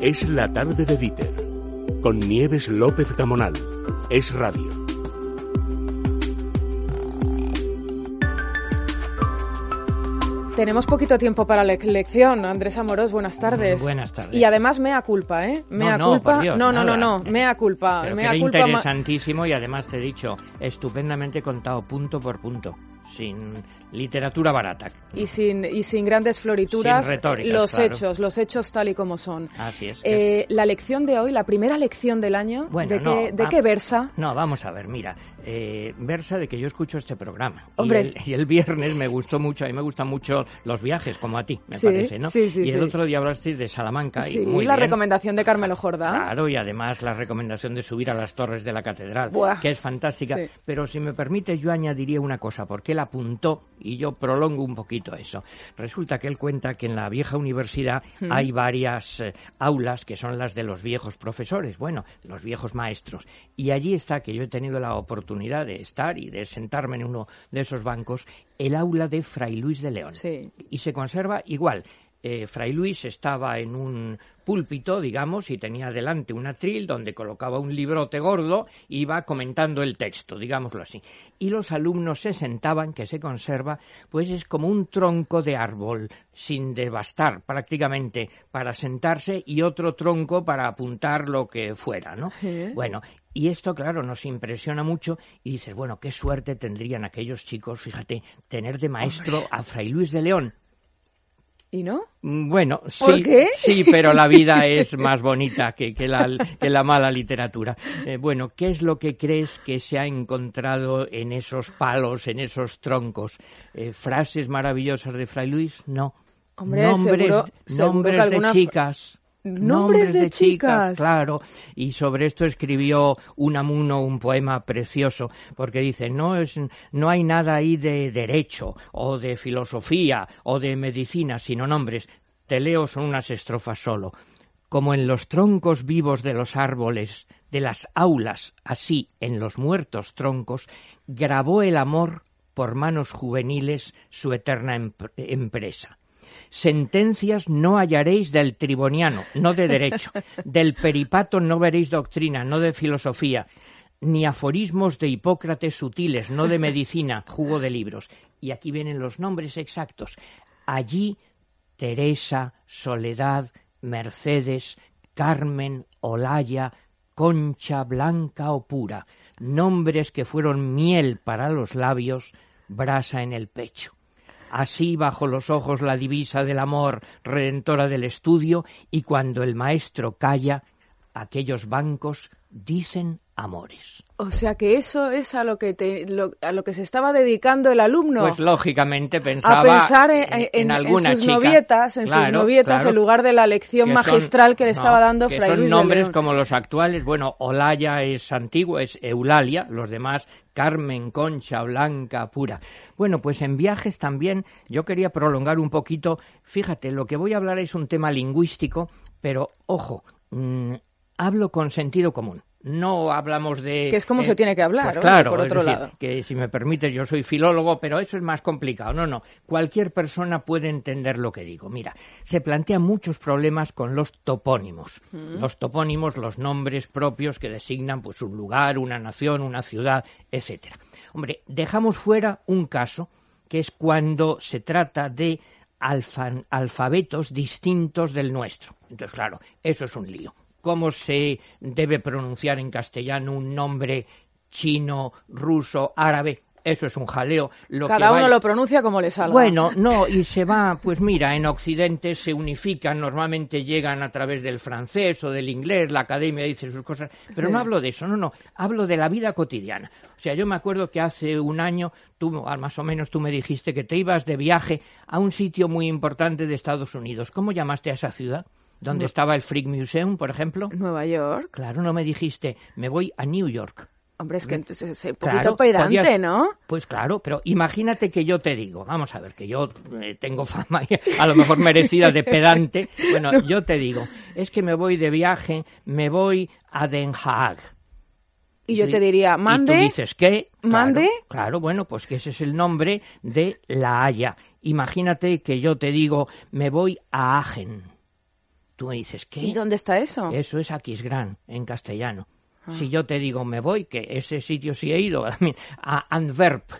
Es la tarde de Dieter, con Nieves López Gamonal. Es radio. Tenemos poquito tiempo para la elección. Andrés Amorós, buenas tardes. Buenas tardes. Y además mea culpa, ¿eh? Mea no, culpa. por Dios, no, no, no, nada. no, mea culpa. Pero mea que era culpa interesantísimo y además te he dicho, estupendamente contado punto por punto, sin literatura barata. y sin y sin grandes florituras, Sin los claro. hechos, los hechos tal y como son. Así es. Eh, la lección de hoy, la primera lección del año, Bueno, ¿de, no, qué, ¿de qué versa? No, vamos a ver, mira, eh, versa de que yo escucho este programa. Hombre. Y el, y el viernes me gustó mucho, a mí me gustan mucho los viajes, como a ti, me Sí, parece, ¿no? sí, sí, y el otro día hablasteis de Salamanca Sí, y muy la bien. recomendación de Carmelo Jordá. Claro, y además la recomendación de subir a las torres de la catedral, Buah. que es fantástica. Pero si me permite, yo añadiría una cosa, porque él apuntó, y yo prolongo un poquito eso. Resulta que él cuenta que en la vieja universidad hay varias eh, aulas que son las de los viejos profesores, bueno, los viejos maestros. Y allí está, que yo he tenido la oportunidad de estar y de sentarme en uno de esos bancos, el aula de Fray Luis de León Sí. y se conserva igual. Eh, Fray Luis estaba en un púlpito, digamos, y tenía delante un atril donde colocaba un librote gordo y iba comentando el texto, digámoslo así. Y los alumnos se sentaban, que se conserva, pues es como un tronco de árbol, sin devastar prácticamente, para sentarse y otro tronco para apuntar lo que fuera, ¿no? Bueno, y esto, claro, nos impresiona mucho y dices, bueno, qué suerte tendrían aquellos chicos, fíjate, tener de maestro a Fray Luis de León. ¿Y no? Mm, Bueno, ¿Por sí, qué? sí, pero la vida es más bonita que, que la, que la mala literatura. Eh, bueno, ¿qué es lo que crees que se ha encontrado en esos palos, en esos troncos? Eh, ¿Frases maravillosas de Fray Luis? No. Hombre, nombres seguro- nombres de chicas. ¿Nombres de chicas? claro. Y sobre esto escribió Unamuno un poema precioso, porque dice, no, es, no hay nada ahí de derecho, o de filosofía, o de medicina, sino nombres. Te leo son unas estrofas solo. Como en los troncos vivos de los árboles, de las aulas, así en los muertos troncos, grabó el amor por manos juveniles su eterna empre- empresa. Sentencias no hallaréis del triboniano, no de derecho. Del peripato no veréis doctrina, no de filosofía. Ni aforismos de Hipócrates sutiles, no de medicina, jugo de libros. Y aquí vienen los nombres exactos. Allí Teresa, Soledad, Mercedes, Carmen, Olaya, Concha, Blanca o Pura, nombres que fueron miel para los labios, brasa en el pecho. Así bajo los ojos la divisa del amor, redentora del estudio, y cuando el maestro calla, aquellos bancos dicen amores. O sea que eso es a lo que te, lo- a lo que se estaba dedicando el alumno. Pues lógicamente pensaba a pensar en, en, en- en en alguna sus chica. novietas, en sus novietas, claro. en lugar de la lección que son- magistral que le no, estaba dando que Fray son Luis nombres como los actuales. Bueno, Olaya es antiguo, es Eulalia, los demás Carmen, Concha, Blanca, Pura. Bueno, pues en viajes también yo quería prolongar un poquito. Fíjate, lo que voy a hablar es un tema lingüístico, pero ojo, mm, hablo con sentido común. No hablamos de... Que es como se tiene que hablar, pues claro, Por otro decir, lado. que si me permites, yo soy filólogo, pero eso es más complicado. No, no. Cualquier persona puede entender lo que digo. Mira, se plantean muchos problemas con los topónimos. Los topónimos, los nombres propios que designan pues un lugar, una nación, una ciudad, etcétera. Hombre, dejamos fuera un caso que es cuando se trata de alfa- alfabetos distintos del nuestro. Entonces, claro, eso es un lío. ¿Cómo se debe pronunciar en castellano un nombre chino, ruso, árabe? Eso es un jaleo. Lo que Cada uno vaya- lo pronuncia como le salga. bueno, no, y se va, pues mira, en Occidente se unifican, normalmente llegan a través del francés o del inglés, la academia dice sus cosas, pero Sí. no hablo de eso, no, no, hablo de la vida cotidiana. O sea, yo me acuerdo que hace un año, tú, ah, más o menos tú me dijiste que te ibas de viaje a un sitio muy importante de Estados Unidos. ¿Cómo llamaste a esa ciudad? ¿Dónde estaba el Freak Museum, por ejemplo? Nueva York. Claro, no me dijiste, me voy a New York. Hombre, es que entonces es un poquito Claro, pedante, podías- ¿no? Pues claro, pero imagínate que yo te digo, vamos a ver, que yo eh, tengo fama a lo mejor merecida de pedante. Bueno, yo te digo, es que me voy de viaje, me voy a Den Haag. Y yo te di- diría, Y tú mande, dices, ¿qué? Claro, ¿Mande? Claro, bueno, pues que ese es el nombre de La Haya. Imagínate que yo te digo, me voy a Agen. Tú me dices, ¿qué? ¿Y dónde está eso? Eso es Aquisgrán, en castellano. Si yo te digo, me voy, que ese sitio sí he ido, a Antwerp,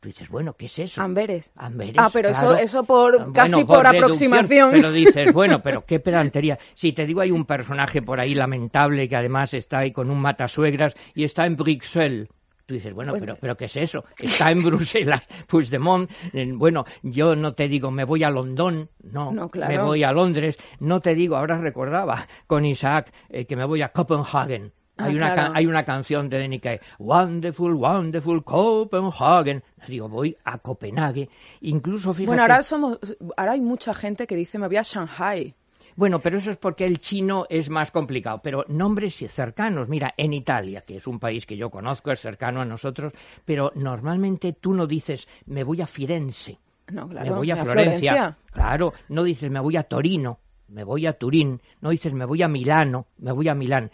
Tú dices, bueno, ¿qué es eso? Amberes. Amberes. Ah, pero eso, claro. eso por Bueno, casi por aproximación. Pero dices, bueno, pero qué pedantería. Si te digo, hay un personaje por ahí lamentable que además está ahí con un matasuegras y está en Bruxelles. Tú dices, bueno, pero, pero ¿qué es eso? Está en Bruselas, Puigdemont. Bueno, yo no te digo, me voy a Londón, no, No, claro. me voy a Londres. No te digo, ahora recordaba con Isaac eh, que me voy a Copenhagen. Ah, Hay una, claro. hay una canción de Denny Wonderful, Wonderful Copenhagen. Digo, voy a Copenhague. Incluso, fíjate... Bueno, ahora somos, ahora hay mucha gente que dice me voy a Shanghai. Bueno, pero eso es porque el chino es más complicado. Pero nombres cercanos, mira, en Italia, que es un país que yo conozco, es cercano a nosotros, pero normalmente tú no dices, me voy a Firenze, No, claro. me voy a me Florencia. Claro, no dices, me voy a Torino, me voy a Turín, no dices, me voy a Milano, me voy a Milán.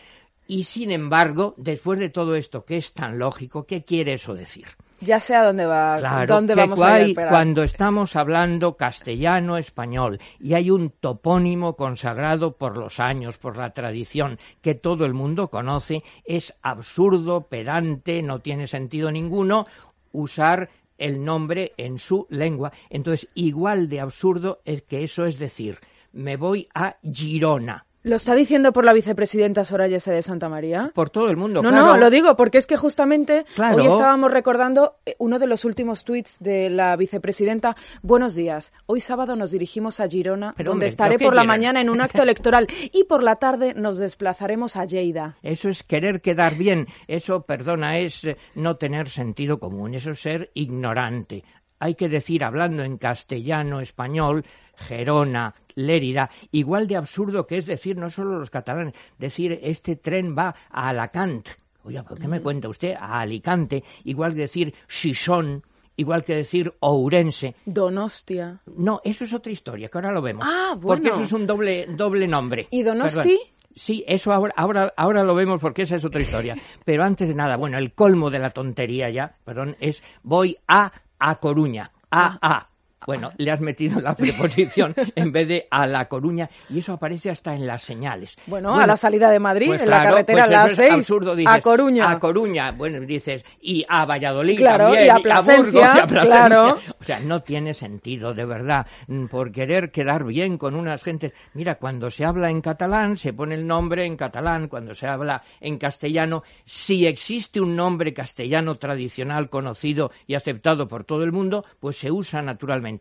Y sin embargo, después de todo esto, que es tan lógico, ¿qué quiere eso decir? Ya sé a dónde va, Claro, dónde vamos a ir cuando estamos hablando castellano-español y hay un topónimo consagrado por los años, por la tradición, que todo el mundo conoce, es absurdo, pedante, no tiene sentido ninguno usar el nombre en su lengua. Entonces, igual de absurdo es que eso es decir, me voy a Girona. ¿Lo está diciendo por la vicepresidenta Soraya S. de Santa María? Por todo el mundo, No, claro. no, lo digo porque es que justamente Claro. hoy estábamos recordando eh, uno de los últimos tuits de la vicepresidenta. Buenos días. Hoy sábado nos dirigimos a Girona, Pero, donde hombre, estaré ¿pero qué por la quieren? mañana en un acto electoral y por la tarde nos desplazaremos a Lleida. Eso es querer quedar bien. Eso, perdona, es eh, no tener sentido común. Eso es ser ignorante. Hay que decir, hablando en castellano, español, Gerona, Lérida, igual de absurdo que es decir, no solo los catalanes, decir este tren va a Alacant. Oiga, ¿por qué me cuenta usted? A Alicante, igual que decir Xixón, igual que decir Ourense. Donostia. No, eso es otra historia, que ahora lo vemos. Ah, Porque bueno. eso es un doble, doble nombre. ¿Y Donosti? Perdón. Sí, eso ahora, ahora, ahora lo vemos porque esa es otra historia. Pero antes de nada, bueno, el colmo de la tontería ya, perdón, es voy a A Coruña. A A. Bueno, le has metido la preposición en vez de a La Coruña y eso aparece hasta en las señales. Bueno, a la salida de Madrid, pues en la carretera pues la es A6, absurdo, dices, a Coruña. A Coruña, bueno, dices, y a Valladolid Claro, también, y a Burgos, Plasencia, y a Plasencia. claro. O sea, no tiene sentido, de verdad, mm, por querer quedar bien con unas gentes. Mira, cuando se habla en catalán, se pone el nombre en catalán, cuando se habla en castellano, si existe un nombre castellano tradicional conocido y aceptado por todo el mundo, pues se usa naturalmente.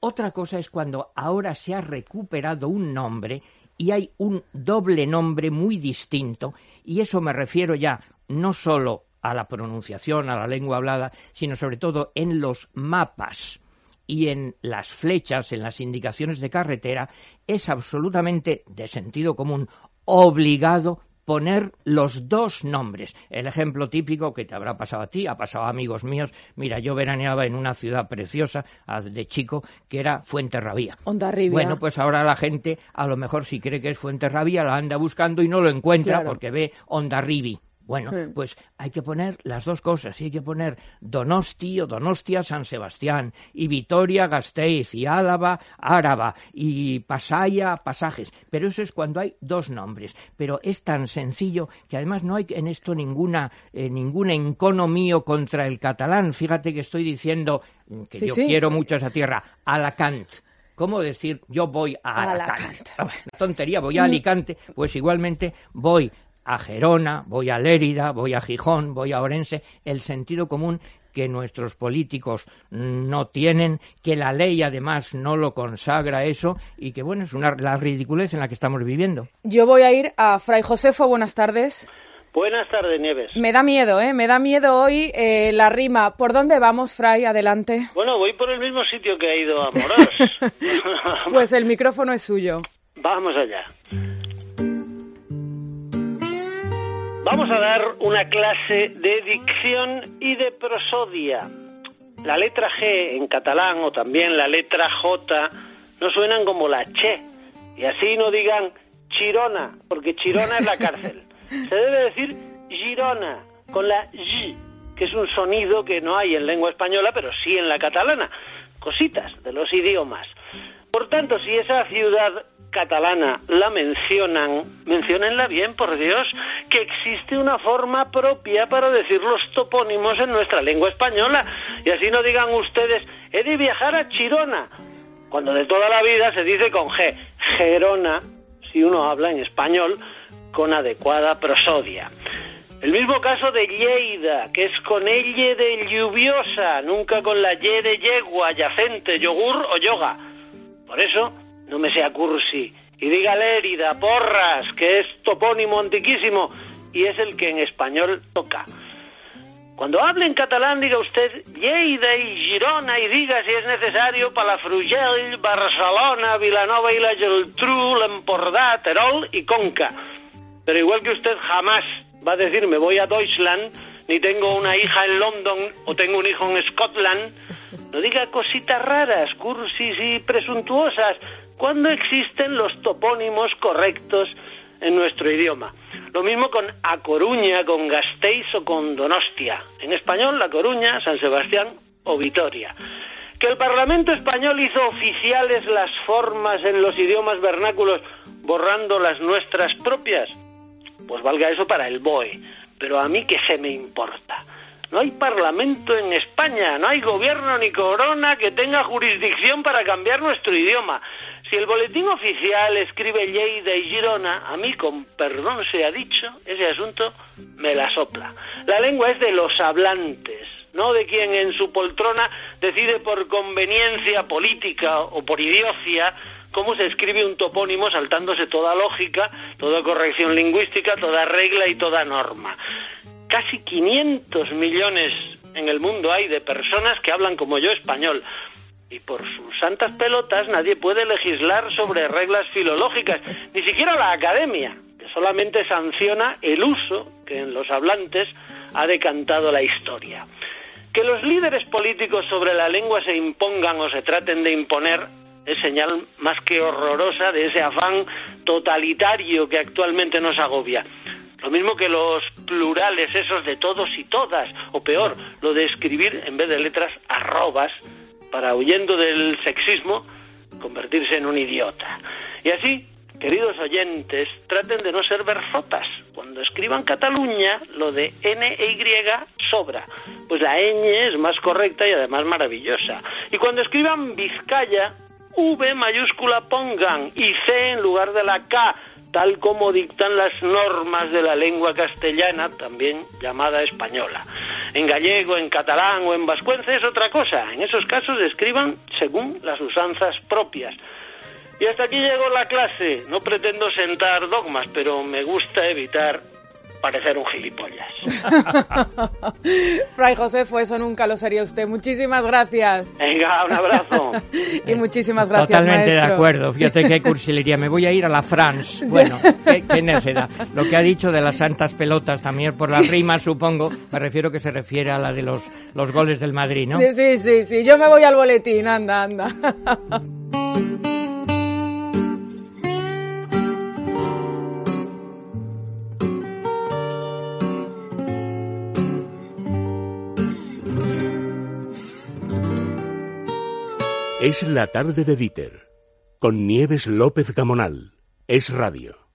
Otra cosa es cuando ahora se ha recuperado un nombre y hay un doble nombre muy distinto, y eso me refiero ya no solo a la pronunciación, a la lengua hablada, sino sobre todo en los mapas y en las flechas, en las indicaciones de carretera, es absolutamente de sentido común obligado poner los dos nombres. El ejemplo típico que te habrá pasado a ti, ha pasado a amigos míos. Mira, yo veraneaba en una ciudad preciosa de chico que era Fuenterrabía. Ondarribia. Bueno, pues ahora la gente, a lo mejor si cree que es Fuenterrabía, la anda buscando y no lo encuentra Claro. porque ve Ondarribi. Bueno, Sí. pues hay que poner las dos cosas. Hay que poner Donosti o Donostia San Sebastián y Vitoria Gasteiz y Álava Áraba y Pasaya Pasajes. Pero eso es cuando hay dos nombres. Pero es tan sencillo que además no hay en esto ninguna eh, ningún encono mío contra el catalán. Fíjate que estoy diciendo mm, que Sí, yo sí. quiero mucho esa tierra. Alacant. ¿Cómo decir yo voy a Alacant? Alacant. Ah, tontería, voy a Alicante, pues igualmente voy a Gerona, voy a Lérida, voy a Gijón, voy a Orense, el sentido común que nuestros políticos no tienen, que la ley además no lo consagra eso y que bueno, es una la ridiculez en la que estamos viviendo. Yo voy a ir a Fray Josefo, buenas tardes. Buenas tardes, Nieves. Me da miedo, ¿eh? Me da miedo hoy eh, la rima. ¿Por dónde vamos, Fray? Adelante. Bueno, voy por el mismo sitio que ha ido a Morós. Pues el micrófono es suyo. Vamos allá. Vamos a dar una clase de dicción y de prosodia. La letra G en catalán o también la letra J no suenan como la che. Y así no digan Chirona, porque Chirona es la cárcel. Se debe decir Girona, con la G, que es un sonido que no hay en lengua española, pero sí en la catalana. Cositas de los idiomas. Por tanto, si esa ciudad catalana la mencionan, menciónenla bien, por Dios, que existe una forma propia para decir los topónimos en nuestra lengua española. Y así no digan ustedes, he de viajar a Chirona, cuando de toda la vida se dice con G, Gerona, si uno habla en español con adecuada prosodia. El mismo caso de Lleida, que es con elle de lluviosa, nunca con la ye de yegua, yacente, yogur o yoga. Por eso, no me sea cursi. Y diga Lérida, Porras, que es topónimo antiquísimo y es el que en español toca. Cuando hable en catalán, diga usted Lleida y Girona y diga si es necesario Palafrugell, Barcelona, Vilanova y la Geltrú, l'Empordà, Terol y Conca. Pero igual que usted jamás va a decir me voy a Deutschland, ni tengo una hija en London o tengo un hijo en Scotland, no diga cositas raras, cursis y presuntuosas, cuando existen los topónimos correctos en nuestro idioma. Lo mismo con A Coruña, con Gasteiz o con Donostia. En español, La Coruña, San Sebastián o Vitoria. Que el Parlamento español hizo oficiales las formas en los idiomas vernáculos borrando las nuestras propias, pues valga eso para el BOE. Pero a mí que se me importa. No hay parlamento en España, no hay gobierno ni corona que tenga jurisdicción para cambiar nuestro idioma. Si el boletín oficial escribe Lleida y Girona, a mí, con perdón se ha dicho, ese asunto me la sopla. La lengua es de los hablantes, no de quien en su poltrona decide por conveniencia política o por idiocia cómo se escribe un topónimo saltándose toda lógica, toda corrección lingüística, toda regla y toda norma. Casi 500 millones en el mundo hay de personas que hablan como yo español. Y por sus santas pelotas nadie puede legislar sobre reglas filológicas, ni siquiera la academia, que solamente sanciona el uso que en los hablantes ha decantado la historia. Que los líderes políticos sobre la lengua se impongan o se traten de imponer es señal más que horrorosa de ese afán totalitario que actualmente nos agobia. Lo mismo que los plurales esos de todos y todas, o peor, lo de escribir en vez de letras arrobas, para huyendo del sexismo, convertirse en un idiota. Y así, queridos oyentes, traten de no ser verzotas. Cuando escriban Cataluña, lo de N e Y sobra, pues la ñ es más correcta y además maravillosa. Y cuando escriban Vizcaya, V mayúscula pongan y C en lugar de la K, tal como dictan las normas de la lengua castellana, también llamada española. En gallego, en catalán o en vascuence es otra cosa. En esos casos escriban según las usanzas propias. Y hasta aquí llegó la clase. No pretendo sentar dogmas, pero me gusta evitar parecer un gilipollas. Fray Josefo, eso nunca lo sería usted. Muchísimas gracias. Venga, un abrazo. y muchísimas gracias, Totalmente maestro. de acuerdo. Fíjate qué cursilería. Me voy a ir a la France. Bueno, qué, qué necedad. Lo que ha dicho de las santas pelotas también por las rimas, supongo. Me refiero que se refiere a la de los, los goles del Madrid, ¿no? Sí, sí, sí. Yo me voy al boletín. Anda, anda. Es la tarde de Dieter, con Nieves López Gamonal. Es radio.